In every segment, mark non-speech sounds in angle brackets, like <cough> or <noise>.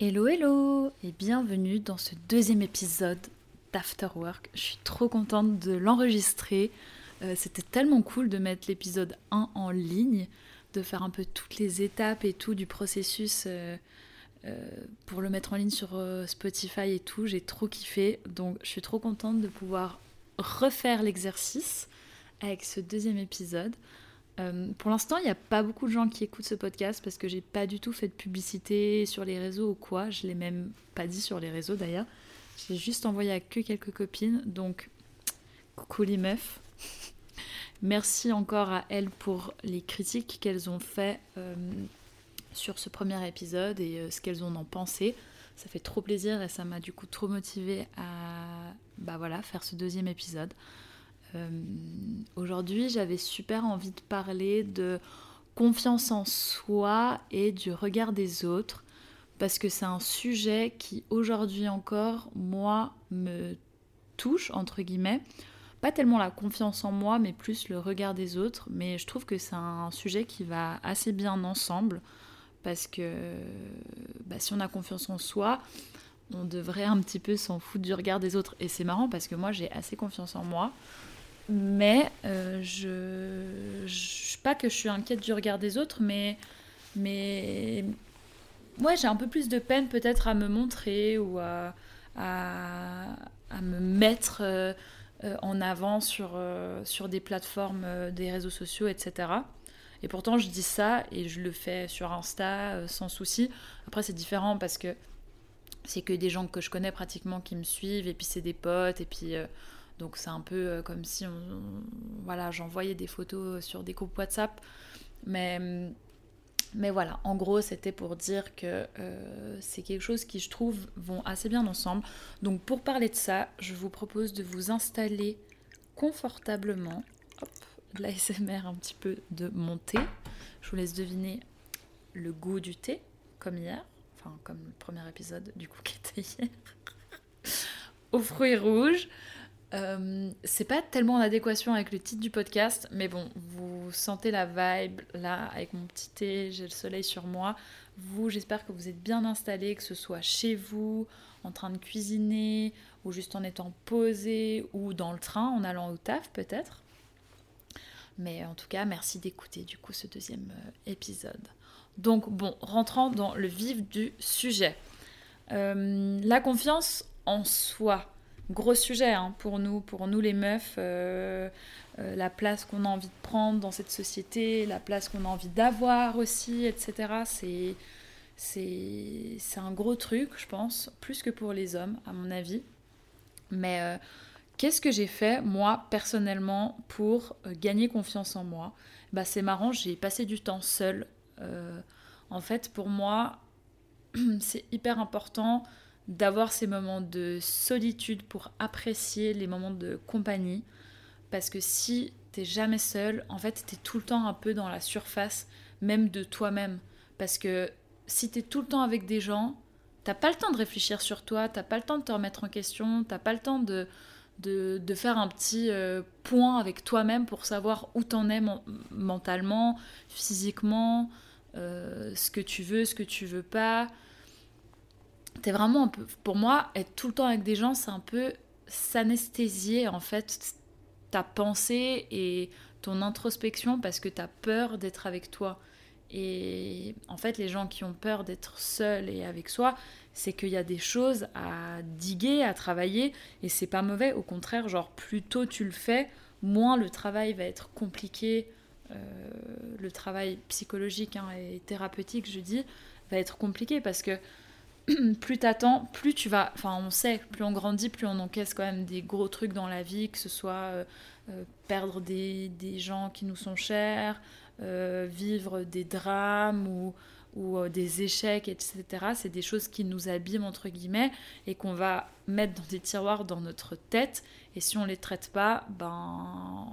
Hello hello et bienvenue dans ce deuxième épisode d'Afterwork. Je suis trop contente de l'enregistrer. Euh, c'était tellement cool de mettre l'épisode 1 en ligne, de faire un peu toutes les étapes et tout du processus euh, euh, pour le mettre en ligne sur Spotify et tout. J'ai trop kiffé. Donc je suis trop contente de pouvoir refaire l'exercice avec ce deuxième épisode. Euh, pour l'instant, il n'y a pas beaucoup de gens qui écoutent ce podcast parce que j'ai pas du tout fait de publicité sur les réseaux ou quoi. Je l'ai même pas dit sur les réseaux d'ailleurs. J'ai juste envoyé à que quelques copines. Donc, coucou les meufs. <laughs> Merci encore à elles pour les critiques qu'elles ont fait euh, sur ce premier épisode et euh, ce qu'elles ont en pensé. Ça fait trop plaisir et ça m'a du coup trop motivé à bah voilà, faire ce deuxième épisode. Euh, aujourd'hui, j'avais super envie de parler de confiance en soi et du regard des autres parce que c'est un sujet qui aujourd'hui encore, moi, me touche, entre guillemets. Pas tellement la confiance en moi, mais plus le regard des autres. Mais je trouve que c'est un sujet qui va assez bien ensemble parce que bah, si on a confiance en soi, on devrait un petit peu s'en foutre du regard des autres. Et c'est marrant parce que moi, j'ai assez confiance en moi. Mais euh, je, je. Pas que je suis inquiète du regard des autres, mais. Mais. Ouais, j'ai un peu plus de peine peut-être à me montrer ou à, à, me mettre euh, euh, en avant sur, sur des plateformes, des réseaux sociaux, etc. Et pourtant, je dis ça et je le fais sur Insta sans souci. Après, c'est différent parce que c'est que des gens que je connais pratiquement qui me suivent et puis c'est des potes et puis donc c'est un peu euh, comme si voilà, j'envoyais des photos sur des groupes WhatsApp. Mais, mais voilà, en gros, c'était pour dire que euh, c'est quelque chose qui, je trouve, vont assez bien ensemble. Donc pour parler de ça, je vous propose de vous installer confortablement. Hop, de l'ASMR <laughs> un petit peu de mon thé. Je vous laisse deviner le goût du thé, comme hier. Enfin, comme le premier épisode du coup <laughs> qui était hier. Aux fruits rouges. Euh, c'est pas tellement en adéquation avec le titre du podcast, mais bon, vous sentez la vibe là avec mon petit thé, j'ai le soleil sur moi. Vous, j'espère que vous êtes bien installés, que ce soit chez vous, en train de cuisiner, ou juste en étant posé, ou dans le train, en allant au taf peut-être. Mais en tout cas, merci d'écouter du coup ce deuxième euh, épisode. Donc bon, rentrant dans le vif du sujet. Euh, la confiance en soi gros sujet hein, pour nous, pour nous les meufs, euh, euh, la place qu'on a envie de prendre dans cette société, la place qu'on a envie d'avoir aussi, etc. C'est, un gros truc, je pense, plus que pour les hommes, à mon avis. Mais euh, qu'est-ce que j'ai fait, moi, personnellement, pour gagner confiance en moi? Bah, C'est marrant, j'ai passé du temps seule. en fait, pour moi, <clears throat> c'est hyper important d'avoir ces moments de solitude pour apprécier les moments de compagnie. Parce que si t'es jamais seul, en fait, t'es tout le temps un peu dans la surface, même de toi-même. Parce que si t'es tout le temps avec des gens, t'as pas le temps de réfléchir sur toi, t'as pas le temps de te remettre en question, t'as pas le temps de, de, faire un petit euh, point avec toi-même pour savoir où t'en es mentalement, physiquement, euh, ce que tu veux, ce que tu veux pas t'es vraiment. Pour moi, être tout le temps avec des gens, c'est un peu s'anesthésier en fait ta pensée et ton introspection parce que t'as peur d'être avec toi. Et en fait, les gens qui ont peur d'être seuls et avec soi, c'est qu'il y a des choses à diguer, à travailler, et c'est pas mauvais. Au contraire, genre, plus tôt tu le fais, moins le travail va être compliqué. Euh, le travail psychologique hein, et thérapeutique, je dis, va être compliqué parce que <clears throat> plus t'attends, plus tu vas. Enfin, on sait, plus on grandit, plus on encaisse quand même des gros trucs dans la vie, que ce soit euh, euh, perdre des, gens qui nous sont chers, euh, vivre des drames ou, ou des échecs, etc. C'est des choses qui nous abîment, entre guillemets, et qu'on va mettre dans des tiroirs dans notre tête. Et si on les traite pas, ben.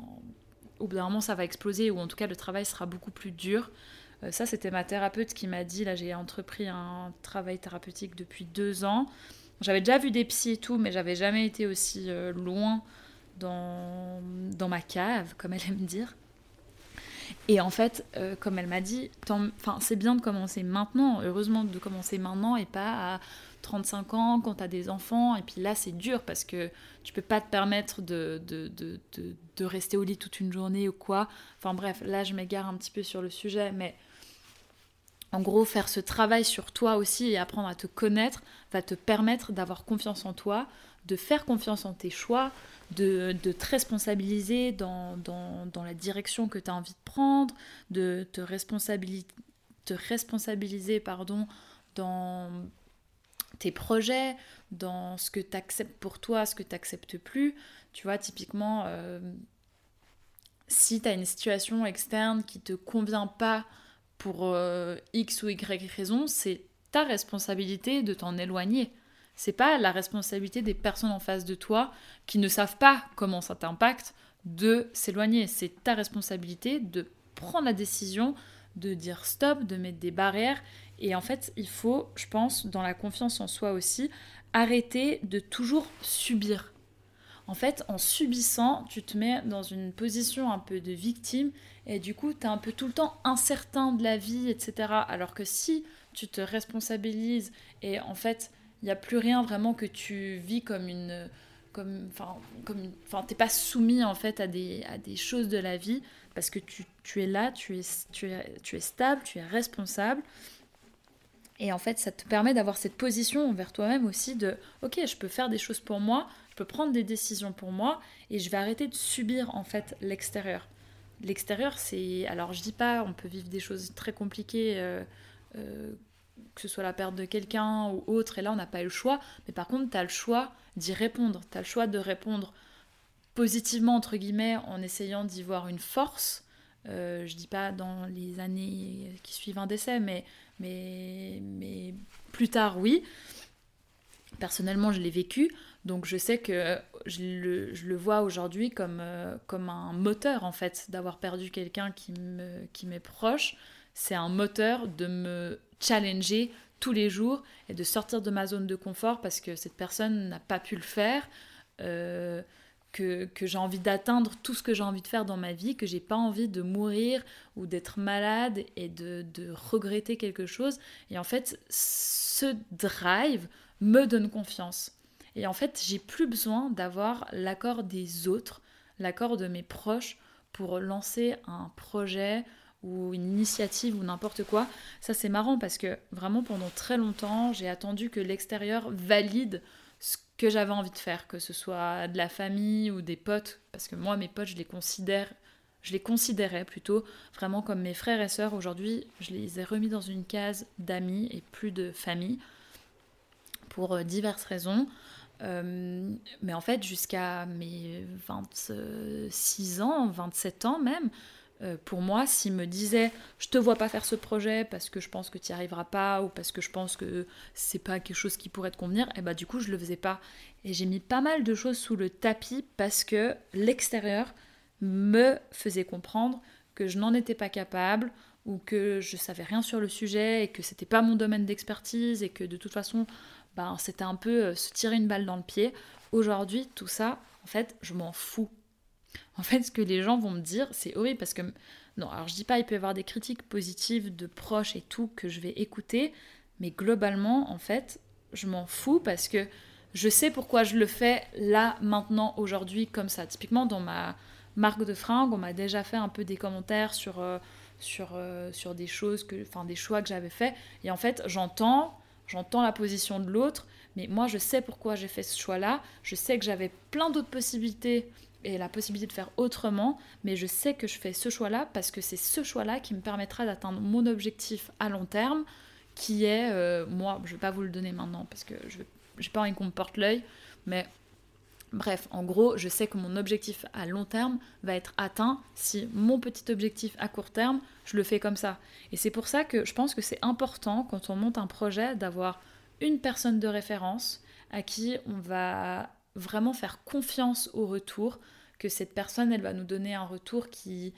Au bout d'un moment, ça va exploser, ou en tout cas, le travail sera beaucoup plus dur. Euh, ça, c'était ma thérapeute qui m'a dit, là j'ai entrepris un travail thérapeutique depuis deux ans. J'avais déjà vu des psys et tout, mais j'avais jamais été aussi euh, loin dans, dans ma cave, comme elle aime dire. Et en fait, euh, comme elle m'a dit, c'est bien de commencer maintenant, heureusement de commencer maintenant et pas à 35 ans quand tu as des enfants. Et puis là, c'est dur parce que tu peux pas te permettre de, de, de, de, rester au lit toute une journée ou quoi. Enfin bref, là, je m'égare un petit peu sur le sujet, mais en gros, faire ce travail sur toi aussi et apprendre à te connaître va te permettre d'avoir confiance en toi, de faire confiance en tes choix, de, te responsabiliser dans, la direction que tu as envie de prendre, de te, te responsabiliser pardon, dans tes projets, dans ce que tu acceptes pour toi, ce que tu n'acceptes plus. Tu vois, typiquement, euh, si tu as une situation externe qui te convient pas pour euh, X ou Y raison, c'est ta responsabilité de t'en éloigner. C'est pas la responsabilité des personnes en face de toi qui ne savent pas comment ça t'impacte de s'éloigner. C'est ta responsabilité de prendre la décision de dire stop, de mettre des barrières. Et en fait, il faut, je pense, dans la confiance en soi aussi, arrêter de toujours subir. En fait, en subissant, tu te mets dans une position un peu de victime et du coup, tu es un peu tout le temps incertain de la vie, etc. Alors que si tu te responsabilises et en fait, il n'y a plus rien vraiment que tu vis comme une comme enfin comme enfin t'es pas soumis en fait à des à des choses de la vie parce que tu, es là tu es stable tu es responsable. Et en fait ça te permet d'avoir cette position envers toi-même aussi de ok je peux faire des choses pour moi je peux prendre des décisions pour moi et je vais arrêter de subir en fait l'extérieur. L'extérieur c'est alors je dis pas on peut vivre des choses très compliquées euh, euh, que ce soit la perte de quelqu'un ou autre, et là on n'a pas eu le choix, mais par contre tu as le choix d'y répondre, tu as le choix de répondre positivement, entre guillemets, en essayant d'y voir une force. Euh, je dis pas dans les années qui suivent un décès, mais, mais, mais plus tard, oui. Personnellement, je l'ai vécu, donc je sais que je le, je le vois aujourd'hui comme, euh, comme un moteur, en fait, d'avoir perdu quelqu'un qui m'est qui proche. C'est un moteur de me challenger tous les jours et de sortir de ma zone de confort parce que cette personne n'a pas pu le faire, euh, que, j'ai envie d'atteindre tout ce que j'ai envie de faire dans ma vie, que j'ai pas envie de mourir ou d'être malade et de, regretter quelque chose. Et en fait, ce drive me donne confiance. Et en fait, j'ai plus besoin d'avoir l'accord des autres, l'accord de mes proches pour lancer un projet, ou une initiative ou n'importe quoi. Ça c'est marrant parce que vraiment pendant très longtemps j'ai attendu que l'extérieur valide ce que j'avais envie de faire, que ce soit de la famille ou des potes, parce que moi mes potes je les considère, je les considérais plutôt vraiment comme mes frères et sœurs. Aujourd'hui je les ai remis dans une case d'amis et plus de famille pour euh, diverses raisons. Euh, mais en fait, jusqu'à mes 26 ans, 27 ans même, euh, pour moi, s'il me disait je te vois pas faire ce projet parce que je pense que tu n'y arriveras pas ou parce que je pense que c'est pas quelque chose qui pourrait te convenir, et eh bah du coup je le faisais pas. Et j'ai mis pas mal de choses sous le tapis parce que l'extérieur me faisait comprendre que je n'en étais pas capable ou que je savais rien sur le sujet et que c'était pas mon domaine d'expertise et que de toute façon ben, c'était un peu euh, se tirer une balle dans le pied. Aujourd'hui, tout ça, en fait, je m'en fous en fait, ce que les gens vont me dire, c'est horrible parce que. Non, alors je dis pas, il peut y avoir des critiques positives de proches et tout que je vais écouter, mais globalement, en fait, je m'en fous parce que je sais pourquoi je le fais là, maintenant, aujourd'hui, comme ça. Typiquement, dans ma marque de fringues, on m'a déjà fait un peu des commentaires sur, euh, sur, euh, sur des choses, que, enfin des choix que j'avais fait. Et en fait, j'entends, j'entends la position de l'autre, mais moi, je sais pourquoi j'ai fait ce choix-là. Je sais que j'avais plein d'autres possibilités et la possibilité de faire autrement, mais je sais que je fais ce choix-là parce que c'est ce choix-là qui me permettra d'atteindre mon objectif à long terme, qui est, euh, moi, je ne vais pas vous le donner maintenant parce que je n'ai pas envie qu'on me porte l'œil, mais bref, en gros, je sais que mon objectif à long terme va être atteint si mon petit objectif à court terme, je le fais comme ça. Et c'est pour ça que je pense que c'est important quand on monte un projet d'avoir une personne de référence à qui on va vraiment faire confiance au retour, que cette personne, elle va nous donner un retour qui,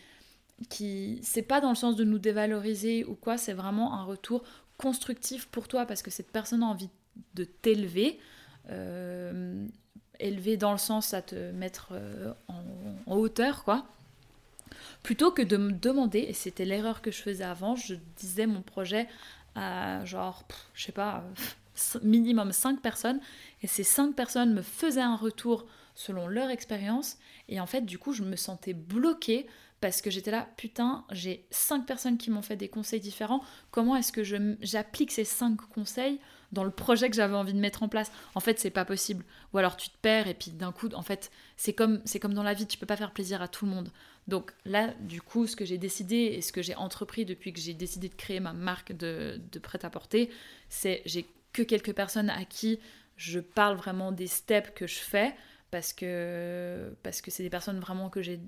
qui c'est pas dans le sens de nous dévaloriser ou quoi, c'est vraiment un retour constructif pour toi parce que cette personne a envie de t'élever. Euh, élever dans le sens à te mettre euh, en, hauteur, quoi. Plutôt que de me demander, et c'était l'erreur que je faisais avant, je disais mon projet à genre, je sais pas, <laughs> minimum 5 personnes, et ces 5 personnes me faisaient un retour selon leur expérience, et en fait, du coup, je me sentais bloquée parce que j'étais là, putain, j'ai 5 personnes qui m'ont fait des conseils différents, comment est-ce que j'applique ces 5 conseils dans le projet que j'avais envie de mettre en place? En fait, c'est pas possible. Ou alors tu te perds et puis d'un coup, en fait, c'est comme c'est comme dans la vie, tu peux pas faire plaisir à tout le monde. Donc là, du coup, ce que j'ai décidé et ce que j'ai entrepris depuis que j'ai décidé de créer ma marque de, de prêt-à-porter, c'est j'ai que quelques personnes à qui je parle vraiment des steps que je fais parce que parce que c'est des personnes vraiment que j'ai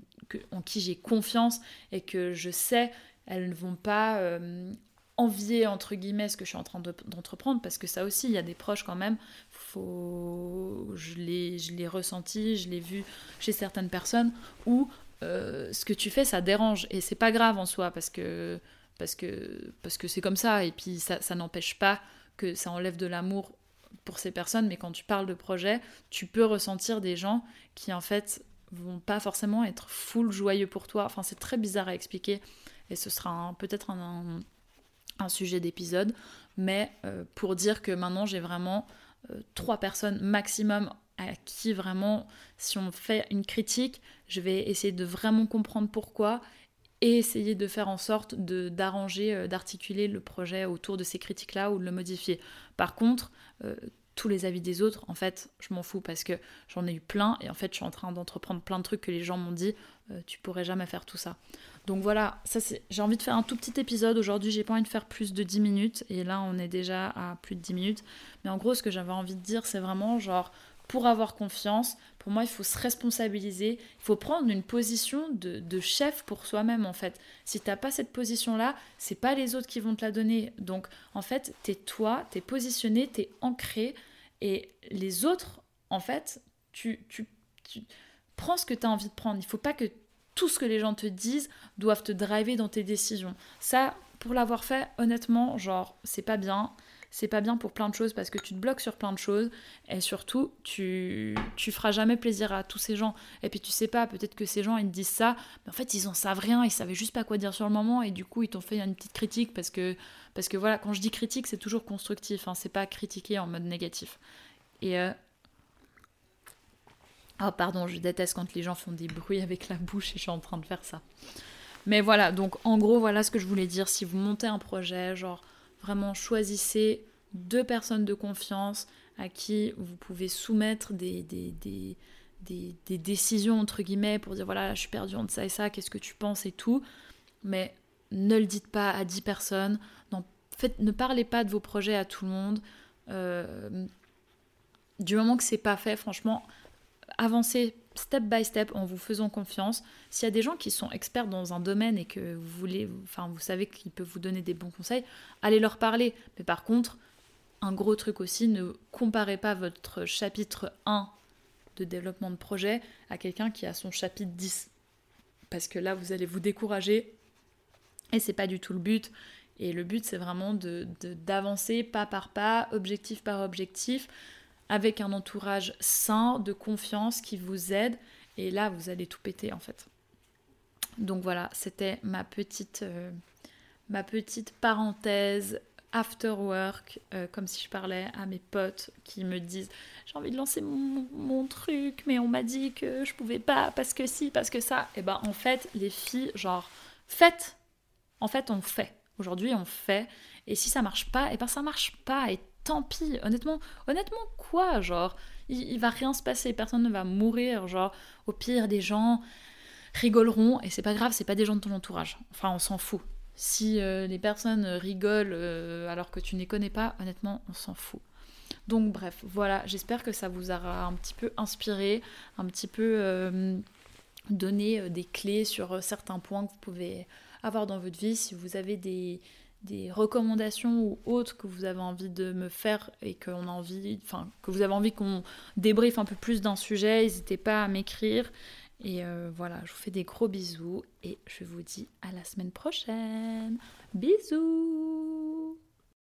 en qui j'ai confiance et que je sais elles ne vont pas euh, envier entre guillemets ce que je suis en train d'entreprendre parce que ça aussi il y a des proches quand même. Faut je l'ai je ressenti je l'ai vu chez certaines personnes où euh, ce que tu fais ça dérange. Et c'est pas grave en soi parce que parce que parce que c'est comme ça. Et puis ça n'empêche pas que ça enlève de l'amour pour ces personnes mais quand tu parles de projet tu peux ressentir des gens qui en fait vont pas forcément être full joyeux pour toi. Enfin c'est très bizarre à expliquer et ce sera peut-être un sujet d'épisode, mais euh, pour dire que maintenant j'ai vraiment euh, trois personnes maximum à qui vraiment, si on fait une critique, je vais essayer de vraiment comprendre pourquoi et essayer de faire en sorte d'arranger, euh, d'articuler le projet autour de ces critiques-là ou de le modifier. Par contre, tous les avis des autres, en fait, je m'en fous parce que j'en ai eu plein et en fait, je suis en train d'entreprendre plein de trucs que les gens m'ont dit, tu pourrais jamais faire tout ça. Donc voilà, ça c'est. J'ai envie de faire un tout petit épisode aujourd'hui. J'ai pas envie de faire plus de 10 minutes. Et là, on est déjà à plus de 10 minutes. Mais en gros, ce que j'avais envie de dire, c'est vraiment genre, pour avoir confiance, pour moi, il faut se responsabiliser. Il faut prendre une position de, chef pour soi-même, en fait. Si t'as pas cette position-là, c'est pas les autres qui vont te la donner. Donc, en fait, t'es toi, t'es positionné, t'es ancré. Et les autres, en fait, tu, prends ce que tu as envie de prendre. Il faut pas que tout ce que les gens te disent doivent te driver dans tes décisions. Ça, pour l'avoir fait, honnêtement, genre, c'est pas bien. C'est pas bien pour plein de choses parce que tu te bloques sur plein de choses et surtout, tu, tu feras jamais plaisir à tous ces gens. Et puis tu sais pas, peut-être que ces gens ils te disent ça, mais en fait ils en savent rien, ils savaient juste pas quoi dire sur le moment et du coup ils t'ont fait une petite critique parce que, parce que voilà, quand je dis critique, c'est toujours constructif, hein, c'est pas critiquer en mode négatif. Et euh, Oh pardon, je déteste quand les gens font des bruits avec la bouche et je suis en train de faire ça. Mais voilà, donc en gros, voilà ce que je voulais dire. Si vous montez un projet, genre vraiment choisissez deux personnes de confiance à qui vous pouvez soumettre des, des, des, des, décisions, entre guillemets, pour dire voilà, je suis perdu entre ça et ça, qu'est-ce que tu penses et tout. Mais ne le dites pas à dix personnes. Non, faites, ne parlez pas de vos projets à tout le monde. Euh, du moment que c'est pas fait, franchement, avancez step by step en vous faisant confiance. S'il y a des gens qui sont experts dans un domaine et que vous voulez, enfin vous savez qu'ils peuvent vous donner des bons conseils, allez leur parler. Mais par contre, un gros truc aussi, ne comparez pas votre chapitre 1 de développement de projet à quelqu'un qui a son chapitre 10. Parce que là, vous allez vous décourager et c'est pas du tout le but. Et le but, c'est vraiment d'avancer de, pas par pas, objectif par objectif avec un entourage sain, de confiance qui vous aide. Et là, vous allez tout péter en fait. Donc voilà, c'était ma petite, euh, ma petite parenthèse after work, euh, comme si je parlais à mes potes qui me disent j'ai envie de lancer mon, truc, mais on m'a dit que je pouvais pas parce que si, parce que ça. Et ben en fait, les filles, genre, faites. En fait, on fait. Aujourd'hui, on fait. Et si ça marche pas, et ben ça marche pas. Et tant pis. Honnêtement, honnêtement, quoi Genre, il, va rien se passer, personne ne va mourir. Genre, au pire, des gens rigoleront et c'est pas grave, c'est pas des gens de ton entourage. Enfin, on s'en fout. Si euh, les personnes rigolent euh, alors que tu ne les connais pas, honnêtement, on s'en fout. Donc bref, voilà, j'espère que ça vous aura un petit peu inspiré, un petit peu euh, donné des clés sur certains points que vous pouvez avoir dans votre vie. Si vous avez des, des recommandations ou autres que vous avez envie de me faire et que, vous avez envie qu'on débriefe un peu plus d'un sujet, n'hésitez pas à m'écrire. Et euh, voilà, je vous fais des gros bisous et je vous dis à la semaine prochaine. Bisous